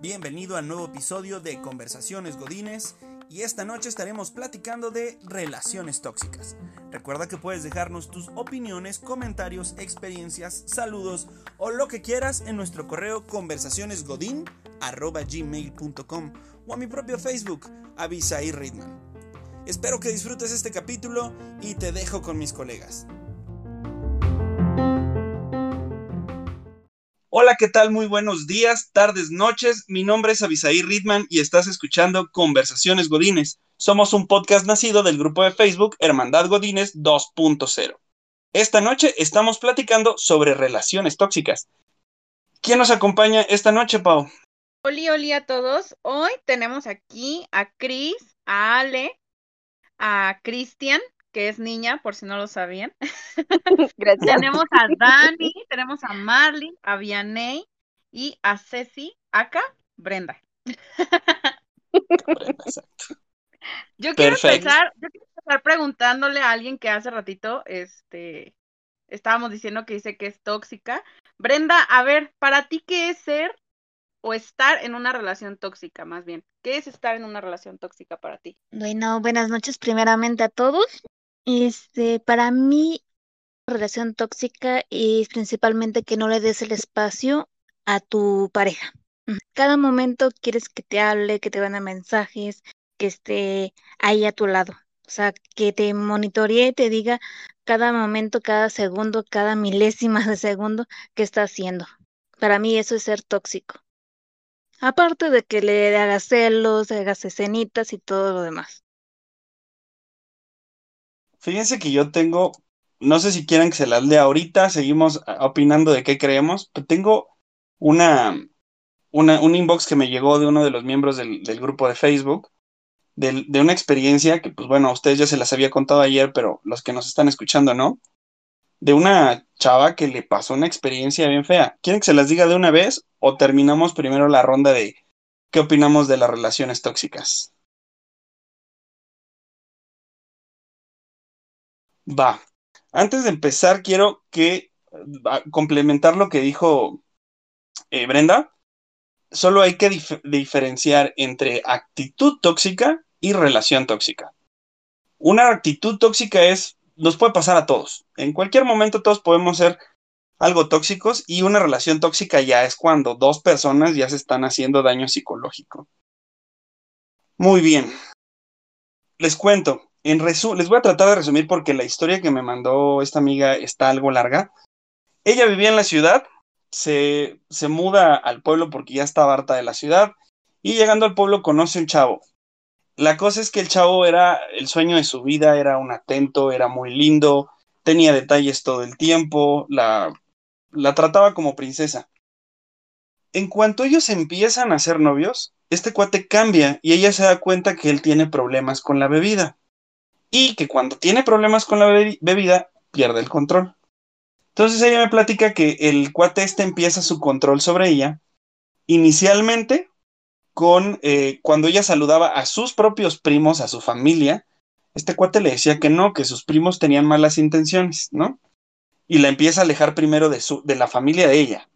Bienvenido al nuevo episodio de Conversaciones Godines y esta noche estaremos platicando de relaciones tóxicas. Recuerda que puedes dejarnos tus opiniones, comentarios, experiencias, saludos o lo que quieras en nuestro correo conversacionesgodin.gmail.com o a mi propio Facebook, Avisaí Ritman. Espero que disfrutes este capítulo y te dejo con mis colegas. ¿Qué tal? Muy buenos días, tardes, noches. Mi nombre es Avisaí Ritman y estás escuchando Conversaciones Godines. Somos un podcast nacido del grupo de Facebook Hermandad Godines 2.0. Esta noche estamos platicando sobre relaciones tóxicas. ¿Quién nos acompaña esta noche, Pau? Hola, hola a todos. Hoy tenemos aquí a Cris, a Ale, a Cristian, que es niña, por si no lo sabían. Gracias. tenemos a Dani, tenemos a Marley, a Vianey y a Ceci, acá, Brenda. Brenda, exacto. Yo quiero empezar, yo quiero empezar preguntándole a alguien que hace ratito, este, estábamos diciendo que dice que es tóxica. Brenda, a ver, para ti, ¿qué es ser o estar en una relación tóxica, más bien? ¿Qué es estar en una relación tóxica para ti? Bueno, buenas noches primeramente a todos. Este, para mí, relación tóxica es principalmente que no le des el espacio a tu pareja. Cada momento quieres que te hable, que te mande mensajes, que esté ahí a tu lado. O sea, que te monitoree, te diga cada momento, cada segundo, cada milésima de segundo qué está haciendo. Para mí eso es ser tóxico. Aparte de que le hagas celos, hagas escenitas y todo lo demás. Fíjense que yo tengo, no sé si quieran que se las lea ahorita, seguimos opinando de qué creemos, pero tengo una, una un inbox que me llegó de uno de los miembros del, grupo de Facebook, de, de, una experiencia que, pues bueno, a ustedes ya se las había contado ayer, pero los que nos están escuchando, ¿no? de una chava que le pasó una experiencia bien fea. ¿Quieren que se las diga de una vez o terminamos primero la ronda de qué opinamos de las relaciones tóxicas? Va. Antes de empezar, quiero que complementar lo que dijo eh, Brenda. Solo hay que diferenciar entre actitud tóxica y relación tóxica. Una actitud tóxica es nos puede pasar a todos. En cualquier momento todos podemos ser algo tóxicos y una relación tóxica ya es cuando dos personas ya se están haciendo daño psicológico. Muy bien. Les cuento. En les voy a tratar de resumir porque la historia que me mandó esta amiga está algo larga. Ella vivía en la ciudad, se, se muda al pueblo porque ya estaba harta de la ciudad y llegando al pueblo conoce un chavo. La cosa es que el chavo era el sueño de su vida, era un atento, era muy lindo, tenía detalles todo el tiempo, la, la trataba como princesa. En cuanto ellos empiezan a ser novios, este cuate cambia y ella se da cuenta que él tiene problemas con la bebida. Y que cuando tiene problemas con la bebida, pierde el control. Entonces ella me platica que el cuate este empieza su control sobre ella. Inicialmente con eh, cuando ella saludaba a sus propios primos, a su familia, este cuate le decía que no, que sus primos tenían malas intenciones, ¿no? Y la empieza a alejar primero de, su, de la familia de ella.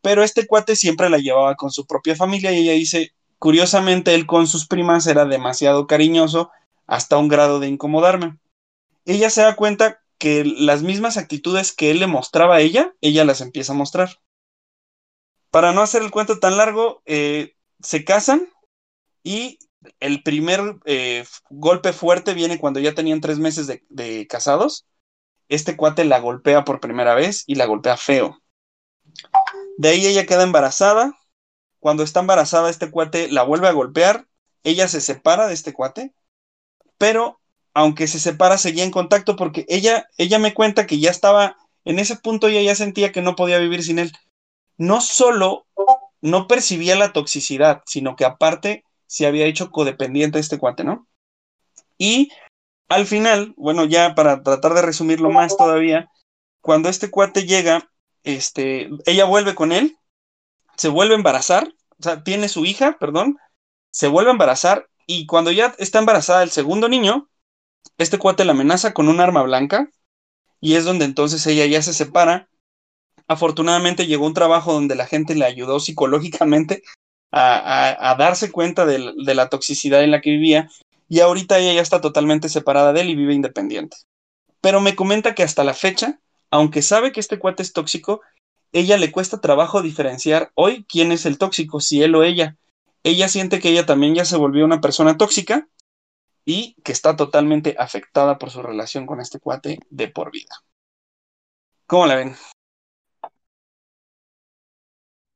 Pero este cuate siempre la llevaba con su propia familia y ella dice, curiosamente él con sus primas era demasiado cariñoso hasta un grado de incomodarme. Ella se da cuenta que las mismas actitudes que él le mostraba a ella, ella las empieza a mostrar. Para no hacer el cuento tan largo, eh, se casan y el primer eh, golpe fuerte viene cuando ya tenían tres meses de, casados. Este cuate la golpea por primera vez y la golpea feo. De ahí ella queda embarazada. Cuando está embarazada, este cuate la vuelve a golpear. Ella se separa de este cuate. Pero aunque se separa, seguía en contacto porque ella, ella me cuenta que ya estaba en ese punto y ella sentía que no podía vivir sin él. No solo no percibía la toxicidad, sino que aparte se había hecho codependiente de este cuate, ¿no? Y al final, bueno, ya para tratar de resumirlo más todavía, cuando este cuate llega, este, ella vuelve con él, se vuelve a embarazar, o sea, tiene su hija, perdón, se vuelve a embarazar y cuando ya está embarazada el segundo niño, este cuate la amenaza con un arma blanca y es donde entonces ella ya se separa. Afortunadamente llegó un trabajo donde la gente le ayudó psicológicamente a, darse cuenta de, de la toxicidad en la que vivía y ahorita ella ya está totalmente separada de él y vive independiente. Pero me comenta que hasta la fecha, aunque sabe que este cuate es tóxico, ella le cuesta trabajo diferenciar hoy quién es el tóxico, si él o ella. Ella siente que ella también ya se volvió una persona tóxica y que está totalmente afectada por su relación con este cuate de por vida. ¿Cómo la ven?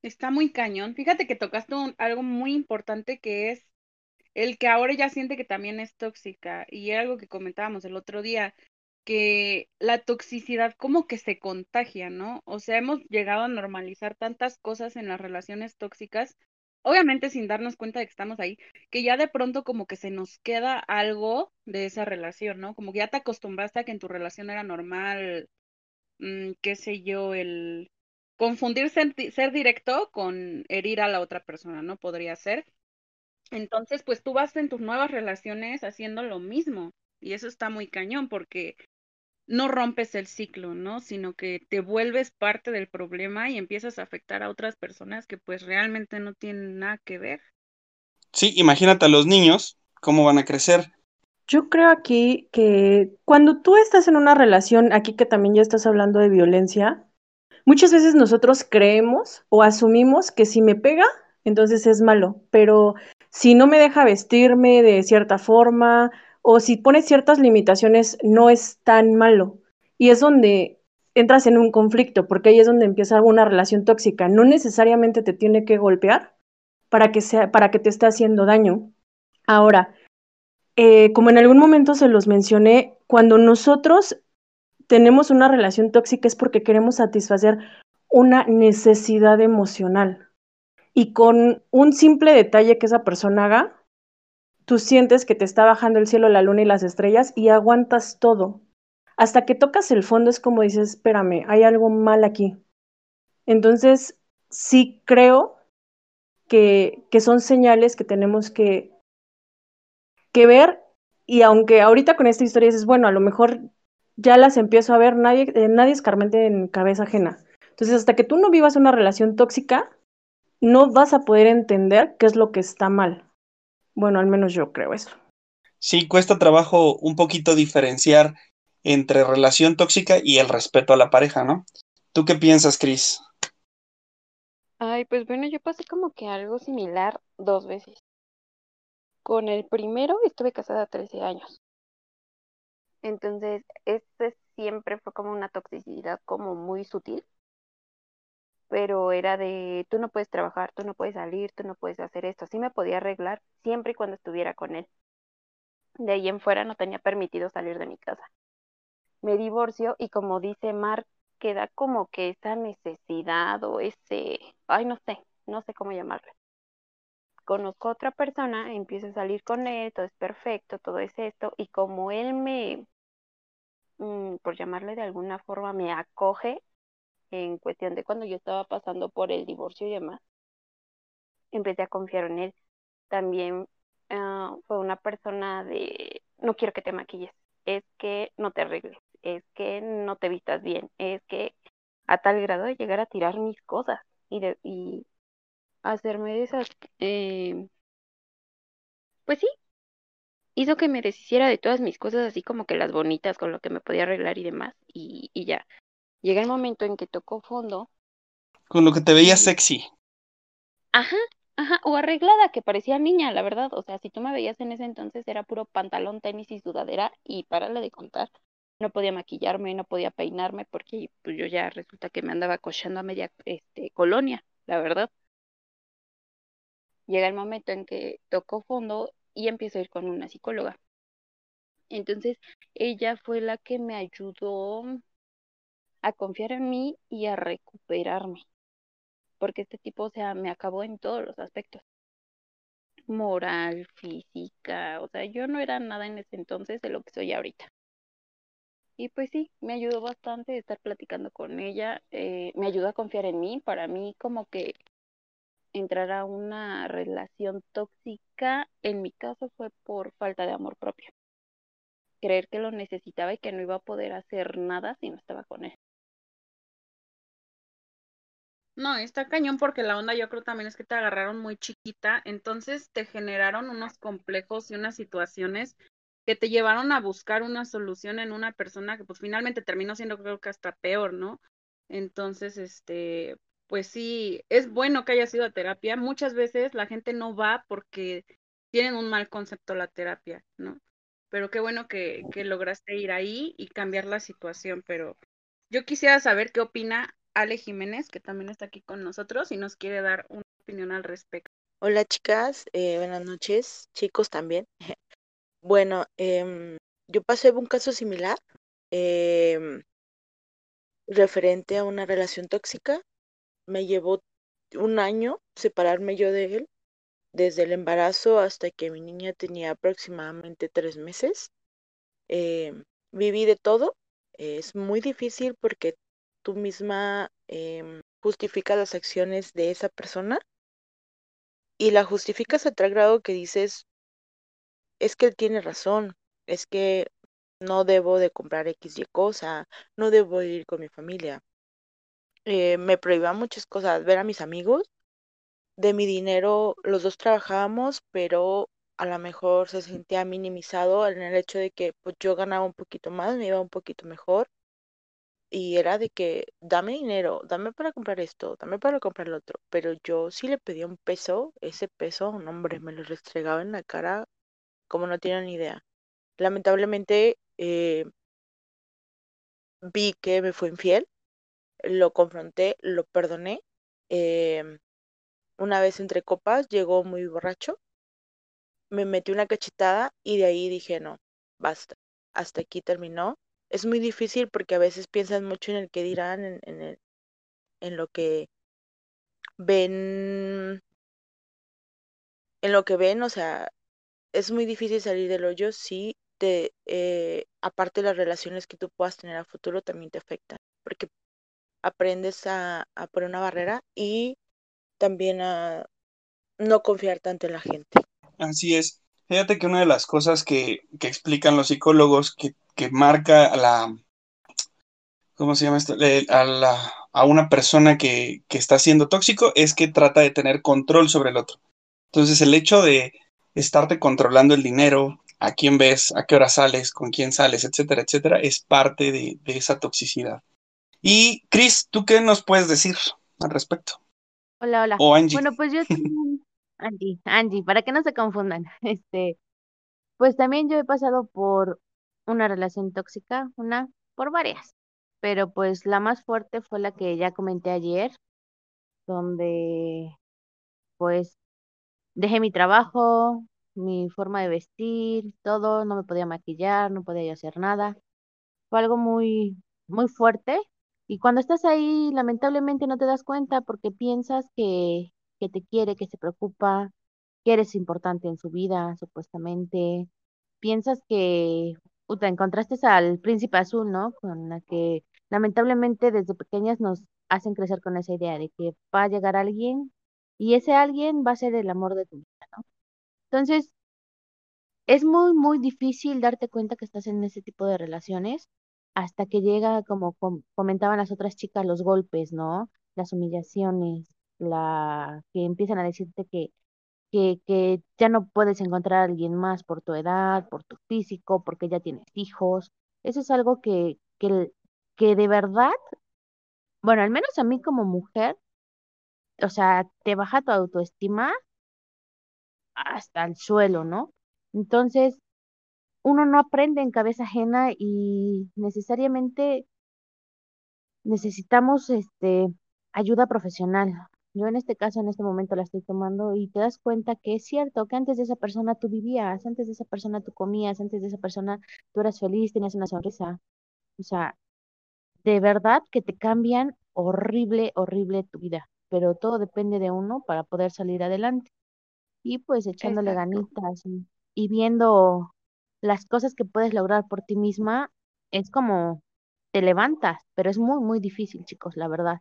Está muy cañón. Fíjate que tocaste algo muy importante que es el que ahora ya siente que también es tóxica. Y era algo que comentábamos el otro día, que la toxicidad como que se contagia, ¿no? O sea, hemos llegado a normalizar tantas cosas en las relaciones tóxicas, obviamente sin darnos cuenta de que estamos ahí, que ya de pronto como que se nos queda algo de esa relación, ¿no? Como que ya te acostumbraste a que en tu relación era normal, mm, qué sé yo, el confundir ser, ser directo con herir a la otra persona, ¿no? Podría ser. Entonces, pues tú vas en tus nuevas relaciones haciendo lo mismo. Y eso está muy cañón porque no rompes el ciclo, ¿no? Sino que te vuelves parte del problema y empiezas a afectar a otras personas que pues realmente no tienen nada que ver. Sí, imagínate a los niños, cómo van a crecer. Yo creo aquí que cuando tú estás en una relación, aquí que también ya estás hablando de violencia, muchas veces nosotros creemos o asumimos que si me pega, entonces es malo, pero si no me deja vestirme de cierta forma o si pones ciertas limitaciones, no es tan malo. Y es donde entras en un conflicto, porque ahí es donde empieza una relación tóxica. No necesariamente te tiene que golpear para que, sea, para que te esté haciendo daño. Ahora, eh, como en algún momento se los mencioné, cuando nosotros tenemos una relación tóxica es porque queremos satisfacer una necesidad emocional. Y con un simple detalle que esa persona haga, tú sientes que te está bajando el cielo, la luna y las estrellas y aguantas todo. Hasta que tocas el fondo es como dices, espérame, hay algo mal aquí. Entonces, sí creo que, que son señales que tenemos que, que ver y aunque ahorita con esta historia dices, bueno, a lo mejor ya las empiezo a ver, nadie, eh, nadie escarmente en cabeza ajena. Entonces, hasta que tú no vivas una relación tóxica, no vas a poder entender qué es lo que está mal. Bueno, al menos yo creo eso. Sí, cuesta trabajo un poquito diferenciar entre relación tóxica y el respeto a la pareja, ¿no? ¿Tú qué piensas, Cris? Ay, pues bueno, yo pasé como que algo similar dos veces. Con el primero estuve casada 13 años. Entonces, este siempre fue como una toxicidad como muy sutil pero era de, tú no puedes trabajar, tú no puedes salir, tú no puedes hacer esto. Sí me podía arreglar siempre y cuando estuviera con él. De ahí en fuera no tenía permitido salir de mi casa. Me divorcio y como dice Mark, queda como que esa necesidad o ese, ay, no sé, no sé cómo llamarle. Conozco a otra persona, empiezo a salir con él, todo es perfecto, todo es esto, y como él me, mm, por llamarle de alguna forma, me acoge, en cuestión de cuando yo estaba pasando por el divorcio y demás, empecé a confiar en él. También ah, fue una persona de, no quiero que te maquilles, es que no te arregles, es que no te vistas bien, es que a tal grado de llegar a tirar mis cosas y, de, y hacerme esas, eh, pues sí, hizo que me deshiciera de todas mis cosas, así como que las bonitas con lo que me podía arreglar y demás, y, y ya. Llega el momento en que tocó fondo. Con lo que te veía sexy. Ajá, ajá, o arreglada, que parecía niña, la verdad. O sea, si tú me veías en ese entonces era puro pantalón, tenis y sudadera y párale de contar. No podía maquillarme, no podía peinarme porque pues yo ya resulta que me andaba cochando a media este, colonia, la verdad. Llega el momento en que tocó fondo y empiezo a ir con una psicóloga. Entonces, ella fue la que me ayudó a confiar en mí y a recuperarme. Porque este tipo, o sea, me acabó en todos los aspectos. Moral, física, o sea, yo no era nada en ese entonces de lo que soy ahorita. Y pues sí, me ayudó bastante estar platicando con ella, eh, me ayudó a confiar en mí. Para mí como que entrar a una relación tóxica, en mi caso fue por falta de amor propio. creer que lo necesitaba y que no iba a poder hacer nada si no estaba con él. No, está cañón porque la onda yo creo también es que te agarraron muy chiquita, entonces te generaron unos complejos y unas situaciones que te llevaron a buscar una solución en una persona que pues finalmente terminó siendo creo que hasta peor, ¿no? Entonces, este, pues sí, es bueno que haya sido a terapia. Muchas veces la gente no va porque tienen un mal concepto la terapia, ¿no? Pero qué bueno que, que lograste ir ahí y cambiar la situación, pero yo quisiera saber qué opina Ale Jiménez, que también está aquí con nosotros y nos quiere dar una opinión al respecto. Hola chicas, eh, buenas noches, chicos también. bueno, eh, yo pasé un caso similar eh, referente a una relación tóxica. Me llevó un año separarme yo de él, desde el embarazo hasta que mi niña tenía aproximadamente tres meses. Em, viví de todo. Es muy difícil porque tú misma eh, justificas las acciones de esa persona y la justificas a tal grado que dices, es que él tiene razón, es que no debo de comprar X y cosa, no debo ir con mi familia. Eh, me prohibía muchas cosas, ver a mis amigos, de mi dinero los dos trabajábamos, pero a lo mejor se sentía minimizado en el hecho de que pues yo ganaba un poquito más, me iba un poquito mejor y era de que dame dinero, dame para comprar esto, dame para comprar lo otro, pero yo sí le pedía un peso, ese peso, un hombre, me lo restregaba en la cara como no tienen ni idea. Lamentablemente eh, vi que me fue infiel, lo confronté, lo perdoné. Em, una vez entre copas llegó muy borracho, me metí una cachetada y de ahí dije no, basta, hasta aquí terminó es muy difícil porque a veces piensan mucho en el que dirán, en, en, el, en lo que ven, en lo que ven, o sea, es muy difícil salir del hoyo si te, eh, aparte las relaciones que tú puedas tener a futuro también te afectan, porque aprendes a, a poner una barrera y también a no confiar tanto en la gente. Así es. Fíjate que una de las cosas que, que explican los psicólogos que que marca a la, ¿cómo se llama esto? A, la, a una persona que, que, está siendo tóxico es que trata de tener control sobre el otro. Entonces el hecho de estarte controlando el dinero, a quién ves, a qué hora sales, con quién sales, etcétera, etcétera, es parte de, de esa toxicidad. Y Chris, ¿tú qué nos puedes decir al respecto? Hola, hola. O Angie. Bueno, pues yo Angie, Angie, para que no se confundan. Este, pues también yo he pasado por una relación tóxica, una por varias, pero pues la más fuerte fue la que ya comenté ayer, donde pues dejé mi trabajo, mi forma de vestir, todo, no me podía maquillar, no podía hacer nada. Fue algo muy, muy fuerte. Y cuando estás ahí, lamentablemente no te das cuenta porque piensas que, que te quiere, que se preocupa, que eres importante en su vida, supuestamente. Piensas que Uta, encontraste al príncipe azul, ¿no? Con la que lamentablemente desde pequeñas nos hacen crecer con esa idea de que va a llegar alguien y ese alguien va a ser el amor de tu vida, ¿no? Entonces, es muy, muy difícil darte cuenta que estás en ese tipo de relaciones hasta que llega, como comentaban las otras chicas, los golpes, ¿no? Las humillaciones, la que empiezan a decirte que que, ya no puedes encontrar a alguien más por tu edad, por tu físico, porque ya tienes hijos. Eso es algo que, que, que de verdad, bueno, al menos a mí como mujer, o sea, te baja tu autoestima hasta el suelo, ¿no? Entonces, uno no aprende en cabeza ajena y necesariamente necesitamos este ayuda profesional. Yo en este caso, en este momento la estoy tomando y te das cuenta que es cierto que antes de esa persona tú vivías, antes de esa persona tú comías, antes de esa persona tú eras feliz, tenías una sonrisa. O sea, de verdad que te cambian horrible, horrible tu vida, pero todo depende de uno para poder salir adelante. Y pues echándole ganitas y, y viendo las cosas que puedes lograr por ti misma, es como te levantas, pero es muy, muy difícil, chicos, la verdad.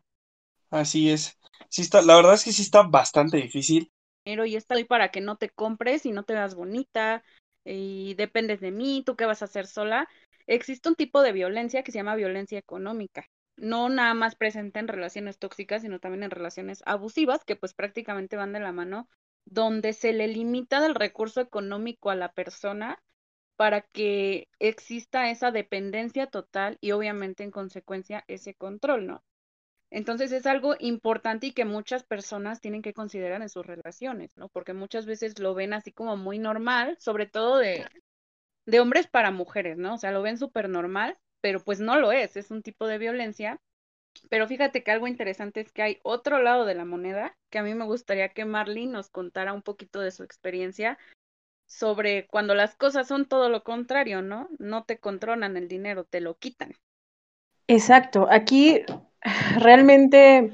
Así es. Sí está, la verdad es que sí está bastante difícil. Pero y estoy para que no te compres y no te veas bonita, y dependes de mí, tú qué vas a hacer sola. Existe un tipo de violencia que se llama violencia económica. No nada más presente en relaciones tóxicas, sino también en relaciones abusivas, que pues prácticamente van de la mano, donde se le limita del recurso económico a la persona para que exista esa dependencia total y obviamente en consecuencia ese control, ¿no? Entonces es algo importante y que muchas personas tienen que considerar en sus relaciones, ¿no? Porque muchas veces lo ven así como muy normal, sobre todo de, de hombres para mujeres, ¿no? O sea, lo ven súper normal, pero pues no lo es, es un tipo de violencia. Pero fíjate que algo interesante es que hay otro lado de la moneda, que a mí me gustaría que Marlene nos contara un poquito de su experiencia sobre cuando las cosas son todo lo contrario, ¿no? No te controlan el dinero, te lo quitan. Exacto, aquí realmente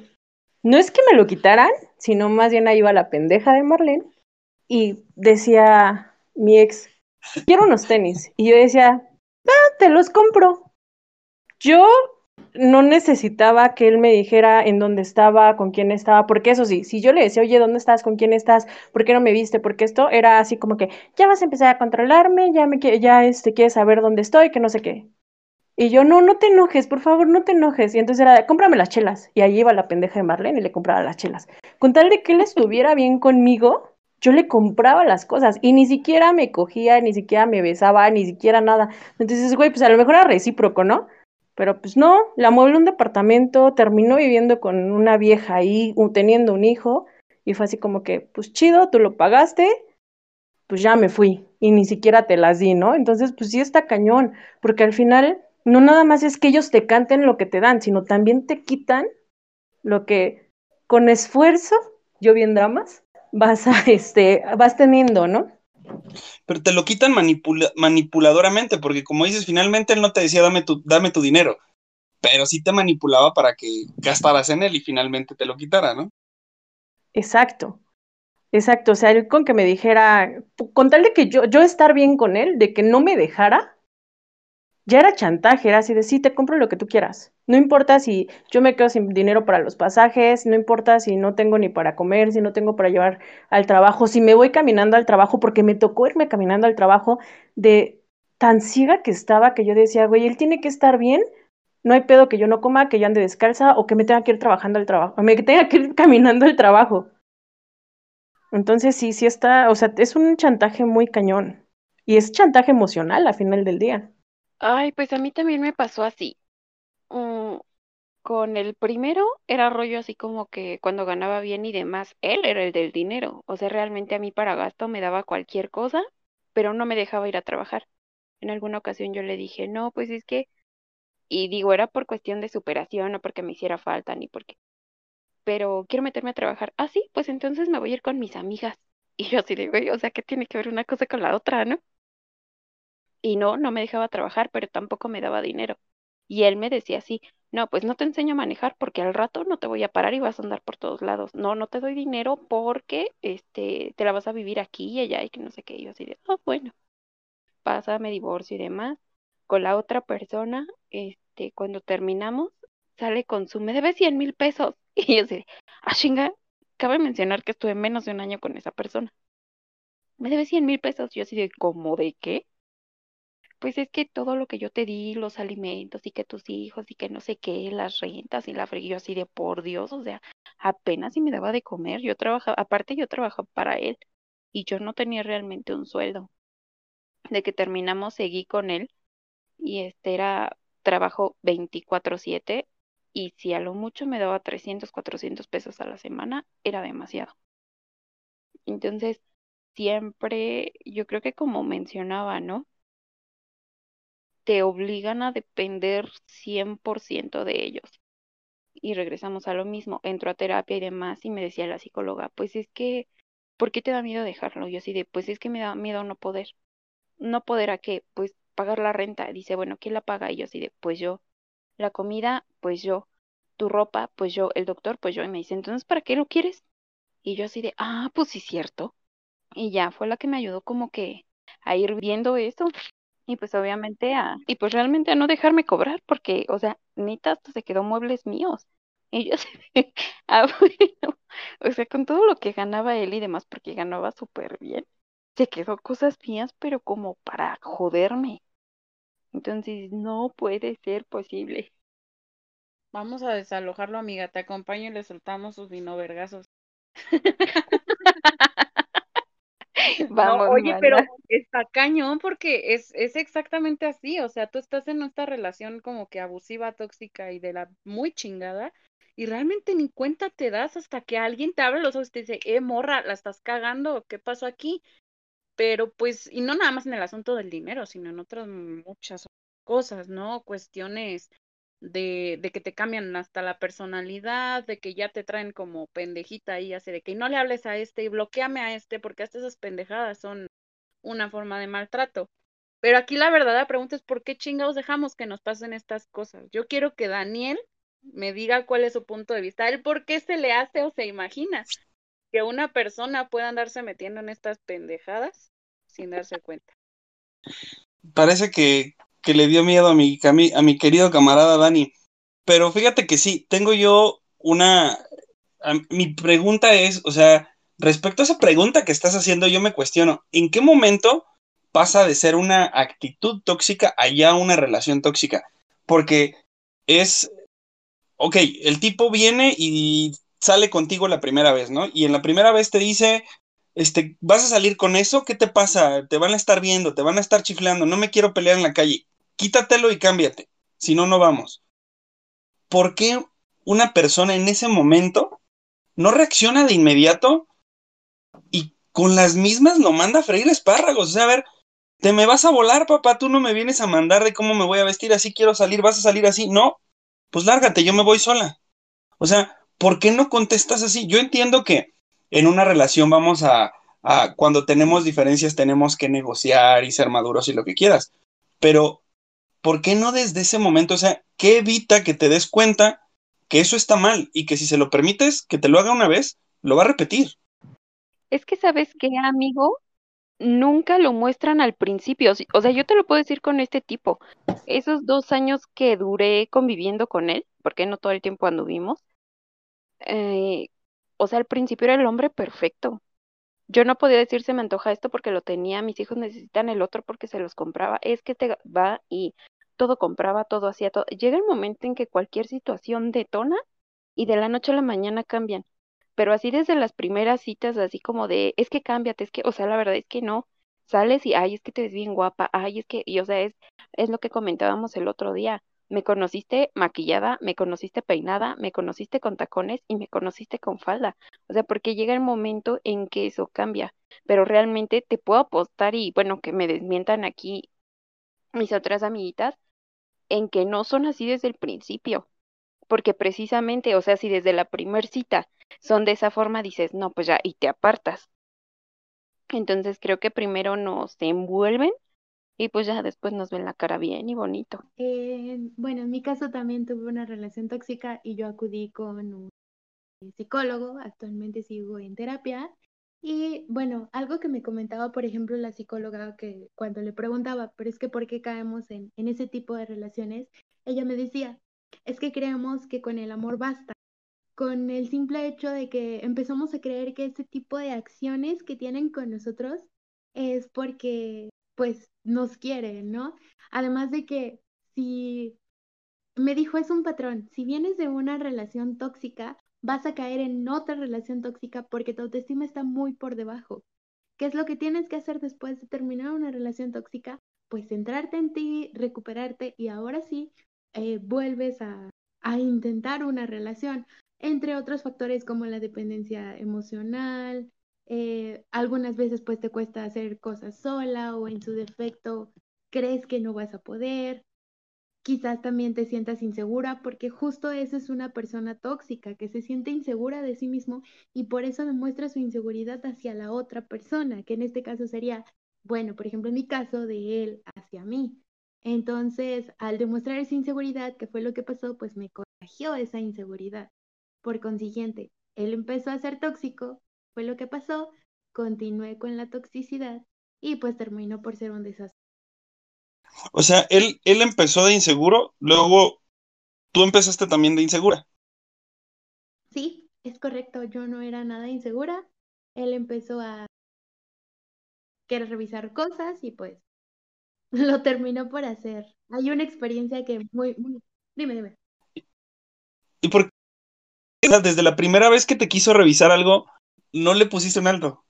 no es que me lo quitaran, sino más bien ahí iba la pendeja de Marlene y decía mi ex, quiero unos tenis. Y yo decía, ah, te los compro. Yo no necesitaba que él me dijera en dónde estaba, con quién estaba, porque eso sí, si yo le decía, oye, ¿dónde estás? ¿Con quién estás? ¿Por qué no me viste? Porque esto era así como que, ya vas a empezar a controlarme, ya me ya este, quieres saber dónde estoy, que no sé qué. Y yo, no, no te enojes, por favor, no te enojes. Y entonces era, cómprame las chelas. Y ahí iba la pendeja de Marlene y le compraba las chelas. Con tal de que él estuviera bien conmigo, yo le compraba las cosas y ni siquiera me cogía, ni siquiera me besaba, ni siquiera nada. Entonces, güey, pues a lo mejor era recíproco, ¿no? Pero pues no, la mueble un departamento, terminó viviendo con una vieja ahí, teniendo un hijo, y fue así como que, pues chido, tú lo pagaste, pues ya me fui, y ni siquiera te las di, ¿no? Entonces, pues sí está cañón, porque al final no nada más es que ellos te canten lo que te dan, sino también te quitan lo que con esfuerzo, yo vi en dramas, vas a, este, vas teniendo, ¿no? Pero te lo quitan manipuladoramente, porque como dices, finalmente él no te decía dame tu, dame tu dinero, pero sí te manipulaba para que gastaras en él y finalmente te lo quitara, ¿no? Exacto. Exacto, o sea, él con que me dijera, con tal de que yo, yo estar bien con él, de que no me dejara, ya era chantaje, era así de sí, te compro lo que tú quieras. No importa si yo me quedo sin dinero para los pasajes, no importa si no tengo ni para comer, si no tengo para llevar al trabajo, si me voy caminando al trabajo, porque me tocó irme caminando al trabajo de tan ciega que estaba que yo decía, güey, él tiene que estar bien, no hay pedo que yo no coma, que yo ande descalza o que me tenga que ir trabajando al trabajo, me tenga que ir caminando al trabajo. Entonces sí, sí está, o sea, es un chantaje muy cañón. Y es chantaje emocional a final del día. Ay, pues a mí también me pasó así. Mm, con el primero era rollo así como que cuando ganaba bien y demás, él era el del dinero. O sea, realmente a mí para gasto me daba cualquier cosa, pero no me dejaba ir a trabajar. En alguna ocasión yo le dije, no, pues es que, y digo, era por cuestión de superación, no porque me hiciera falta ni porque, pero quiero meterme a trabajar. Ah, sí, pues entonces me voy a ir con mis amigas. Y yo así digo, o sea, ¿qué tiene que ver una cosa con la otra, no? Y no, no me dejaba trabajar, pero tampoco me daba dinero. Y él me decía así, no, pues no te enseño a manejar porque al rato no te voy a parar y vas a andar por todos lados. No, no te doy dinero porque este, te la vas a vivir aquí y allá y que no sé qué. Y yo así de, oh, bueno, pasa, me divorcio y demás. Con la otra persona, este, cuando terminamos, sale con su, me debe 100 mil pesos. Y yo así, ah, chinga, cabe mencionar que estuve menos de un año con esa persona. Me debe 100 mil pesos. Yo así de, ¿cómo de qué? Pues es que todo lo que yo te di, los alimentos y que tus hijos y que no sé qué, las rentas y la fregué así de por Dios, o sea, apenas si me daba de comer, yo trabajaba, aparte yo trabajaba para él y yo no tenía realmente un sueldo. De que terminamos seguí con él y este era trabajo 24/7 y si a lo mucho me daba 300, 400 pesos a la semana, era demasiado. Entonces, siempre, yo creo que como mencionaba, ¿no? Te obligan a depender 100% de ellos. Y regresamos a lo mismo, entro a terapia y demás y me decía la psicóloga, pues es que, ¿por qué te da miedo dejarlo? Yo así de, pues es que me da miedo no poder. ¿No poder a qué? Pues pagar la renta. Dice, bueno, ¿quién la paga? Y yo así de, pues yo. La comida, pues yo. Tu ropa, pues yo. El doctor, pues yo. Y me dice, entonces, ¿para qué lo quieres? Y yo así de, ah, pues sí, cierto. Y ya fue la que me ayudó como que a ir viendo eso y pues obviamente a, y pues realmente a no dejarme cobrar, porque, o sea, neta hasta se quedó muebles míos. Y yo ah, bueno, o sea, con todo lo que ganaba él y demás, porque ganaba súper bien, se quedó cosas mías, pero como para joderme. Entonces, no puede ser posible. Vamos a desalojarlo, amiga. Te acompaño y le soltamos sus dinovergazos. Vamos, oye, pero está cañón porque es, es exactamente así. O sea, tú estás en esta relación como que abusiva, tóxica y de la muy chingada. Y realmente ni cuenta te das hasta que alguien te abre los ojos y te dice, eh, morra, la estás cagando, ¿qué pasó aquí? Pero pues, y no nada más en el asunto del dinero, sino en otras muchas cosas, ¿no? Cuestiones de, de que te cambian hasta la personalidad, de que ya te traen como pendejita ahí, así de que no le hables a este y bloqueame a este, porque hasta esas pendejadas son una forma de maltrato. Pero aquí la verdadera pregunta es por qué chingados dejamos que nos pasen estas cosas. Yo quiero que Daniel me diga cuál es su punto de vista, él por qué se le hace o se imagina que una persona pueda andarse metiendo en estas pendejadas sin darse cuenta. Parece que, que le dio miedo a mi, a mi querido camarada Dani. Pero fíjate que sí, tengo yo una... mi pregunta es, o sea, respecto a esa pregunta que estás haciendo, yo me cuestiono, ¿en qué momento pasa de ser una actitud tóxica a ya una relación tóxica? Porque es, ok, el tipo viene y sale contigo la primera vez, ¿no? Y en la primera vez te dice, este, ¿vas a salir con eso? ¿Qué te pasa? Te van a estar viendo, te van a estar chiflando, no me quiero pelear en la calle. Quítatelo y cámbiate, si no, no vamos. ¿Por qué una persona en ese momento no reacciona de inmediato y con las mismas lo manda a freír espárragos? O sea, a ver, te me vas a volar, papá, tú no me vienes a mandar de cómo me voy a vestir, así quiero salir, vas a salir así. No, pues lárgate, yo me voy sola. O sea, ¿por qué no contestas así? Yo entiendo que en una relación vamos a, cuando tenemos diferencias tenemos que negociar y ser maduros y lo que quieras. Pero, ¿por qué no desde ese momento? O sea, ¿qué evita que te des cuenta que eso está mal y que si se lo permites, que te lo haga una vez, lo va a repetir? Es que, ¿sabes qué, amigo? Nunca lo muestran al principio. O sea, yo te lo puedo decir con este tipo. Esos dos años que duré conviviendo con él, porque no todo el tiempo anduvimos, eh, o sea, al principio era el hombre perfecto. Yo no podía decir se me antoja esto porque lo tenía, mis hijos necesitan el otro porque se los compraba. Es que te va y todo compraba, todo hacía todo. Llega el momento en que cualquier situación detona y de la noche a la mañana cambian. Pero así desde las primeras citas, así como de, es que cámbiate, es que, o sea, la verdad es que no. Sales y, ay, es que te ves bien guapa, ay, es que, y o sea, es, es lo que comentábamos el otro día. Me conociste maquillada, me conociste peinada, me conociste con tacones y me conociste con falda. O sea, porque llega el momento en que eso cambia. Pero realmente te puedo apostar y bueno, que me desmientan aquí mis otras amiguitas, en que no son así desde el principio. Porque precisamente, o sea, si desde la primer cita son de esa forma, dices, no, pues ya, y te apartas. Entonces creo que primero nos envuelven y pues ya después nos ven la cara bien y bonito. Eh, bueno, en mi caso también tuve una relación tóxica y yo acudí con un psicólogo, actualmente sigo en terapia. Y bueno, algo que me comentaba, por ejemplo, la psicóloga, que cuando le preguntaba, pero es que ¿por qué caemos en, en ese tipo de relaciones? Ella me decía, es que creemos que con el amor basta, con el simple hecho de que empezamos a creer que ese tipo de acciones que tienen con nosotros es porque pues nos quiere, ¿no? Además de que si me dijo es un patrón, si vienes de una relación tóxica, vas a caer en otra relación tóxica porque tu autoestima está muy por debajo. ¿Qué es lo que tienes que hacer después de terminar una relación tóxica? Pues centrarte en ti, recuperarte y ahora sí eh, vuelves a, a intentar una relación, entre otros factores como la dependencia emocional, eh, algunas veces pues te cuesta hacer cosas sola o en su defecto crees que no vas a poder. Quizás también te sientas insegura porque justo eso es una persona tóxica que se siente insegura de sí mismo y por eso demuestra su inseguridad hacia la otra persona, que en este caso sería, bueno, por ejemplo, en mi caso, de él hacia mí. Entonces, al demostrar esa inseguridad, que fue lo que pasó, pues me contagió esa inseguridad. Por consiguiente, él empezó a ser tóxico fue lo que pasó, continué con la toxicidad y pues terminó por ser un desastre. O sea, él, él empezó de inseguro, luego tú empezaste también de insegura. Sí, es correcto, yo no era nada insegura. Él empezó a quiere revisar cosas y pues lo terminó por hacer. Hay una experiencia que muy, muy... Dime, dime. ¿Y por qué desde la primera vez que te quiso revisar algo, no le pusiste un alto?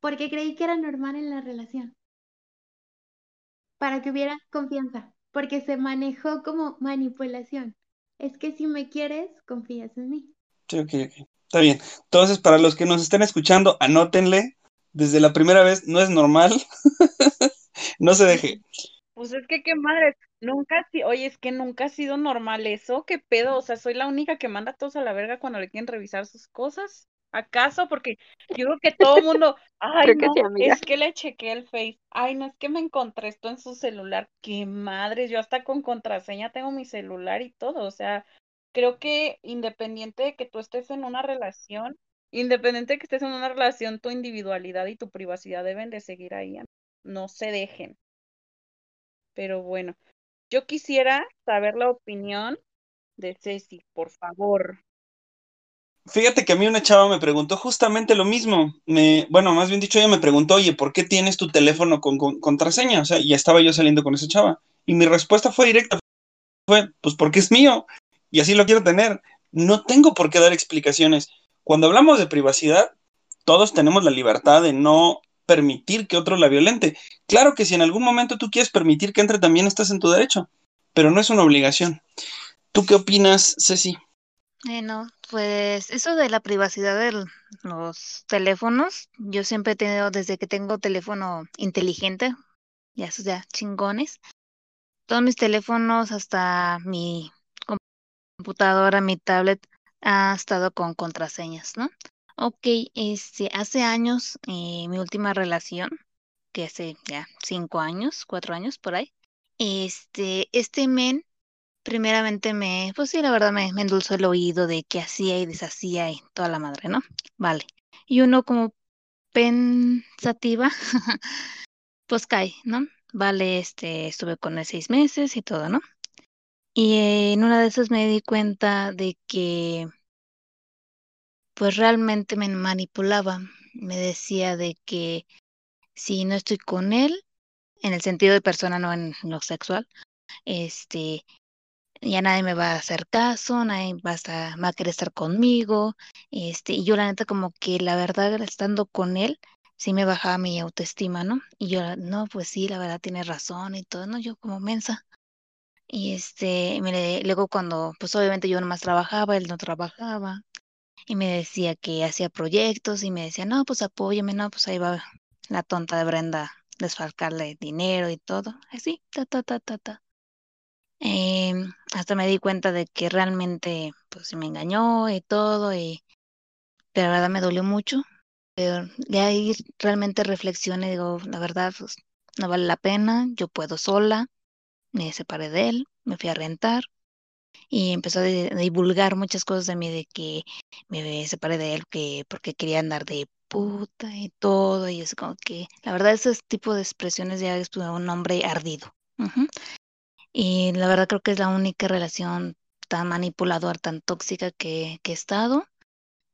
Porque creí que era normal en la relación. Para que hubiera confianza. Porque se manejó como manipulación. Es que si me quieres, confías en mí. Sí, ok, ok. Está bien. Entonces, para los que nos estén escuchando, anótenle. Desde la primera vez no es normal. no se deje. Pues es que qué madre, nunca, oye, es que nunca ha sido normal eso, qué pedo, o sea, soy la única que manda a todos a la verga cuando le quieren revisar sus cosas. ¿Acaso? Porque yo creo que todo el mundo, ay, no, es que le chequé el Face, ay, no, es que me encontré esto en su celular, qué madre, yo hasta con contraseña tengo mi celular y todo, o sea, creo que independiente de que tú estés en una relación, independiente de que estés en una relación, tu individualidad y tu privacidad deben de seguir ahí, no se dejen. Pero bueno, yo quisiera saber la opinión de Ceci, por favor. Fíjate que a mí una chava me preguntó justamente lo mismo. Me, bueno, más bien dicho, ella me preguntó, oye, ¿por qué tienes tu teléfono con, contraseña? O sea, ya estaba yo saliendo con esa chava. Y mi respuesta fue directa, fue, pues porque es mío y así lo quiero tener. No tengo por qué dar explicaciones. Cuando hablamos de privacidad, todos tenemos la libertad de no permitir que otro la violente. Claro que si en algún momento tú quieres permitir que entre, también estás en tu derecho, pero no es una obligación. ¿Tú qué opinas, Ceci? Bueno, pues eso de la privacidad de los teléfonos, yo siempre he tenido, desde que tengo teléfono inteligente, ya esos ya chingones, todos mis teléfonos, hasta mi computadora, mi tablet, ha estado con contraseñas, ¿no? Ok, este, hace años, eh, mi última relación, que hace ya cinco años, cuatro años por ahí, este, este men primeramente me, pues sí, la verdad me, me endulzó el oído de qué hacía y deshacía y toda la madre, ¿no? Vale. Y uno como pensativa, pues cae, ¿no? Vale, este, estuve con él seis meses y todo, ¿no? Y en una de esas me di cuenta de que, pues realmente me manipulaba. Me decía de que si no estoy con él, en el sentido de persona, no en lo sexual, este, ya nadie me va a hacer caso, nadie va a, estar, va a querer estar conmigo, este, y yo la neta como que la verdad estando con él, sí me bajaba mi autoestima, ¿no? Y yo, no, pues sí, la verdad tiene razón y todo, ¿no? Yo como mensa. Y este, mire, luego cuando, pues obviamente yo nomás trabajaba, él no trabajaba, y me decía que hacía proyectos, y me decía, no, pues apóyame, no, pues ahí va la tonta de Brenda desfalcarle dinero y todo, así, ta, ta, ta, ta, ta. Em, hasta me di cuenta de que realmente pues me engañó y todo, y pero la verdad me dolió mucho. Pero de ahí realmente reflexioné, digo, la verdad, pues no vale la pena, yo puedo sola, me separé de él, me fui a rentar y empezó a, divulgar muchas cosas de mí de que me separé de él que porque quería andar de puta y todo y es como que la verdad ese tipo de expresiones ya es un hombre ardido. Y la verdad creo que es la única relación tan manipuladora, tan tóxica que, he estado.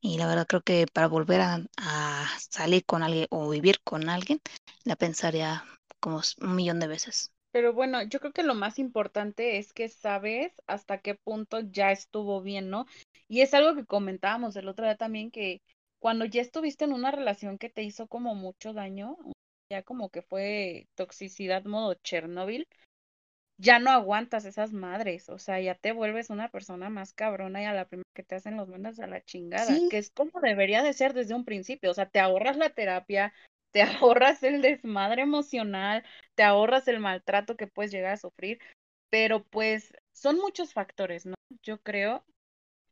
Y la verdad creo que para volver a, salir con alguien o vivir con alguien, la pensaría como un millón de veces. Pero bueno, yo creo que lo más importante es que sabes hasta qué punto ya estuvo bien, ¿no? Y es algo que comentábamos el otro día también, que cuando ya estuviste en una relación que te hizo como mucho daño, ya como que fue toxicidad modo Chernobyl, ya no aguantas esas madres, o sea, ya te vuelves una persona más cabrona y a la primera que te hacen los mandas a la chingada, que es como debería de ser desde un principio, o sea, te ahorras la terapia, te ahorras el desmadre emocional, te ahorras el maltrato que puedes llegar a sufrir, pero pues son muchos factores, ¿no? Yo creo,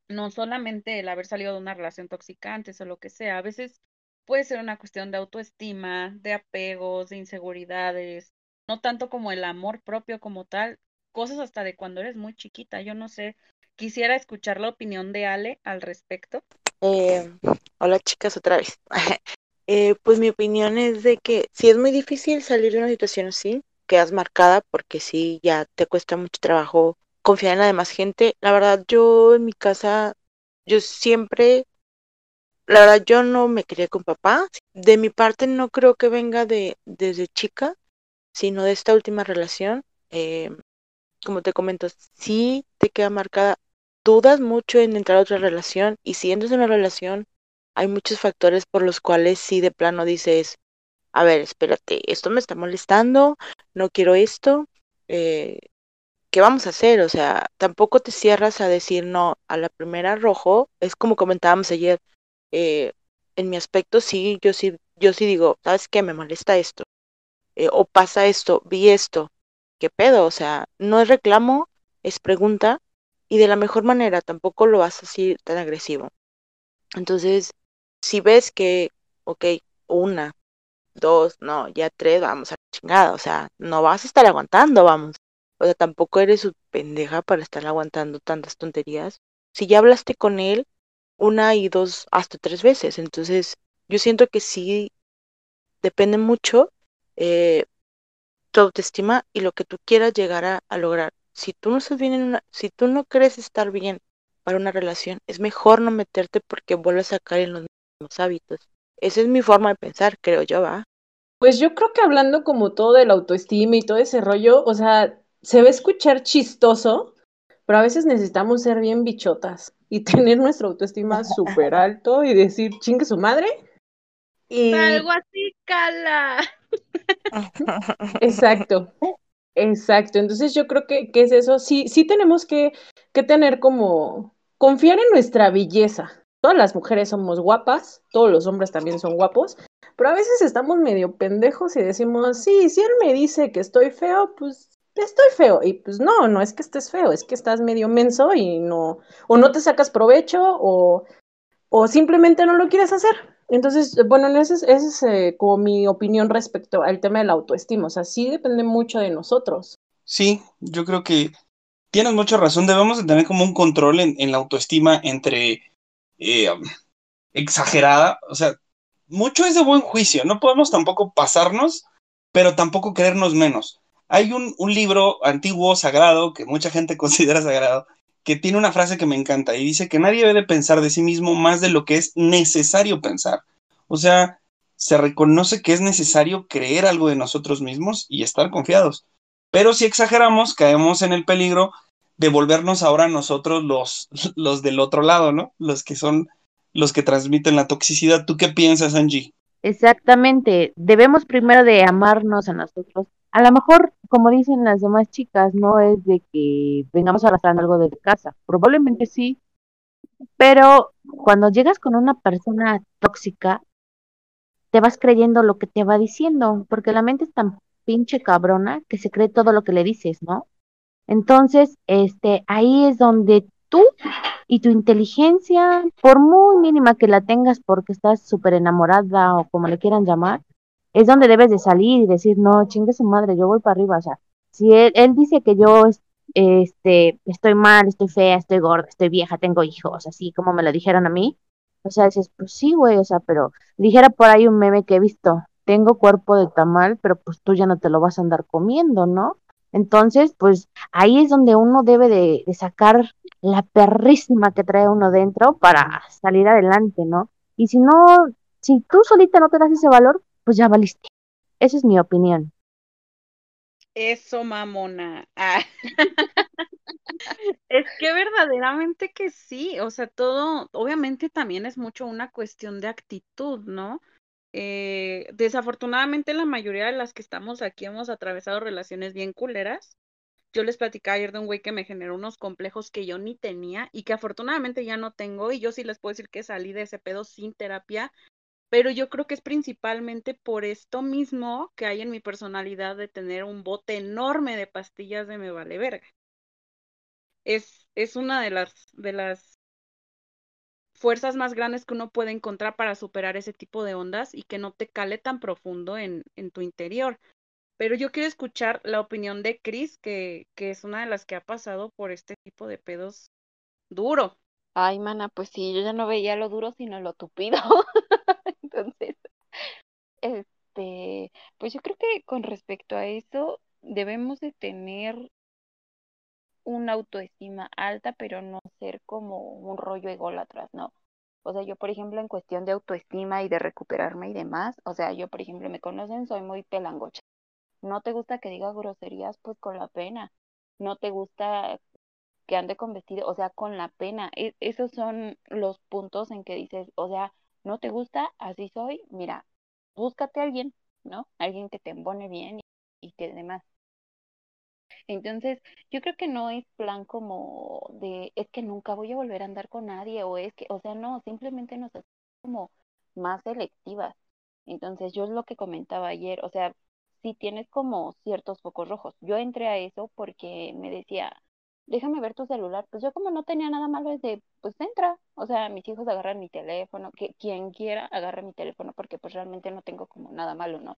no solamente el haber salido de una relación tóxica antes o lo que sea, a veces puede ser una cuestión de autoestima, de apegos, de inseguridades, no tanto como el amor propio como tal, cosas hasta de cuando eres muy chiquita, yo no sé, quisiera escuchar la opinión de Ale al respecto. Eh, hola chicas otra vez. eh, pues mi opinión es de que si es muy difícil salir de una situación así, quedas marcada porque sí, ya te cuesta mucho trabajo confiar en la demás gente. La verdad, yo en mi casa, yo siempre la verdad yo no me quería con papá. De mi parte no creo que venga de desde chica, sino de esta última relación. Eh, como te comento, sí te queda marcada, dudas mucho en entrar a otra relación y si entras en una relación hay muchos factores por los cuales sí de plano dices, a ver, espérate, esto me está molestando, no quiero esto, eh, ¿qué vamos a hacer? O sea, tampoco te cierras a decir no a la primera rojo, es como comentábamos ayer, eh, en mi aspecto sí, yo sí, yo sí digo, ¿sabes qué? Me molesta esto, eh, o pasa esto, vi esto, ¿qué pedo? O sea, no es reclamo, es pregunta, y de la mejor manera, tampoco lo vas a decir tan agresivo. Entonces, si ves que, ok, una, dos, no, ya tres, vamos a la chingada, o sea, no vas a estar aguantando, vamos. O sea, tampoco eres su pendeja para estar aguantando tantas tonterías. Si ya hablaste con él una y dos, hasta tres veces, entonces yo siento que sí depende mucho eh, tu autoestima y lo que tú quieras llegar a, lograr. Si tú no estás bien en una, si tú no crees estar bien para una relación, es mejor no meterte porque vuelves a caer en los mismos hábitos. Esa es mi forma de pensar, creo yo, ¿va? Pues yo creo que hablando como todo del autoestima y todo ese rollo, o sea, se va a escuchar chistoso, pero a veces necesitamos ser bien bichotas y tener nuestra autoestima súper alto y decir, chingue su madre. Y... Algo así, cala. Exacto, exacto. Entonces yo creo que, que es eso. Sí, sí tenemos que, que tener como confiar en nuestra belleza. Todas las mujeres somos guapas, todos los hombres también son guapos, pero a veces estamos medio pendejos y decimos, sí, si él me dice que estoy feo, pues estoy feo. Y pues no, no es que estés feo, es que estás medio menso y no, o no te sacas provecho o, o simplemente no lo quieres hacer. Entonces, bueno, esa es, es eh, como mi opinión respecto al tema de la autoestima. O sea, sí depende mucho de nosotros. Sí, yo creo que tienes mucha razón. Debemos de tener como un control en, la autoestima entre eh, exagerada. O sea, mucho es de buen juicio. No podemos tampoco pasarnos, pero tampoco creernos menos. Hay un, un libro antiguo, sagrado, que mucha gente considera sagrado, que tiene una frase que me encanta y dice que nadie debe pensar de sí mismo más de lo que es necesario pensar. O sea, se reconoce que es necesario creer algo de nosotros mismos y estar confiados. Pero si exageramos, caemos en el peligro de volvernos ahora nosotros los, los del otro lado, ¿no? Los que son los que transmiten la toxicidad. ¿Tú qué piensas, Angie? Exactamente. Debemos primero de amarnos a nosotros a lo mejor, como dicen las demás chicas, no es de que vengamos arrastrando algo de casa. Probablemente sí, pero cuando llegas con una persona tóxica, te vas creyendo lo que te va diciendo, porque la mente es tan pinche cabrona que se cree todo lo que le dices, ¿no? Entonces, este, ahí es donde tú y tu inteligencia, por muy mínima que la tengas porque estás súper enamorada o como le quieran llamar, es donde debes de salir y decir, no, chingue su madre, yo voy para arriba. O sea, si él, él dice que yo este, estoy mal, estoy fea, estoy gorda, estoy vieja, tengo hijos, así como me lo dijeron a mí, o sea, dices, pues sí, güey, o sea, pero dijera por ahí un meme que he visto, tengo cuerpo de tamal, pero pues tú ya no te lo vas a andar comiendo, ¿no? Entonces, pues ahí es donde uno debe de, de sacar la perrísima que trae uno dentro para salir adelante, ¿no? Y si no, si tú solita no te das ese valor, pues ya valiste. Esa es mi opinión. Eso, mamona. Ah. es que verdaderamente que sí, o sea, todo, obviamente también es mucho una cuestión de actitud, ¿no? Eh, desafortunadamente la mayoría de las que estamos aquí hemos atravesado relaciones bien culeras. Yo les platicaba ayer de un güey que me generó unos complejos que yo ni tenía y que afortunadamente ya no tengo y yo sí les puedo decir que salí de ese pedo sin terapia pero yo creo que es principalmente por esto mismo que hay en mi personalidad de tener un bote enorme de pastillas de me vale verga. Es, es una de las, de las fuerzas más grandes que uno puede encontrar para superar ese tipo de ondas y que no te cale tan profundo en, en tu interior. Pero yo quiero escuchar la opinión de Chris, que, que es una de las que ha pasado por este tipo de pedos duro. Ay, mana, pues sí, yo ya no veía lo duro, sino lo tupido. Este, pues yo creo que con respecto a eso, debemos de tener una autoestima alta, pero no ser como un rollo ególatra, ¿no? O sea, yo, por ejemplo, en cuestión de autoestima y de recuperarme y demás, o sea, yo, por ejemplo, me conocen, soy muy pelangocha. No te gusta que diga groserías, pues con la pena. No te gusta que ande con vestido, o sea, con la pena. E esos son los puntos en que dices, o sea, no te gusta, así soy, mira, búscate a alguien, ¿no? Alguien que te embone bien y, y que demás. Entonces, yo creo que no es plan como de, es que nunca voy a volver a andar con nadie, o es que, o sea, no, simplemente nos hacemos como más selectivas. Entonces, yo es lo que comentaba ayer, o sea, si tienes como ciertos focos rojos. Yo entré a eso porque me decía, déjame ver tu celular. Pues yo como no tenía nada malo, es de, pues entra. O sea, mis hijos agarran mi teléfono, que quien quiera agarra mi teléfono porque pues realmente no tengo como nada malo, ¿no?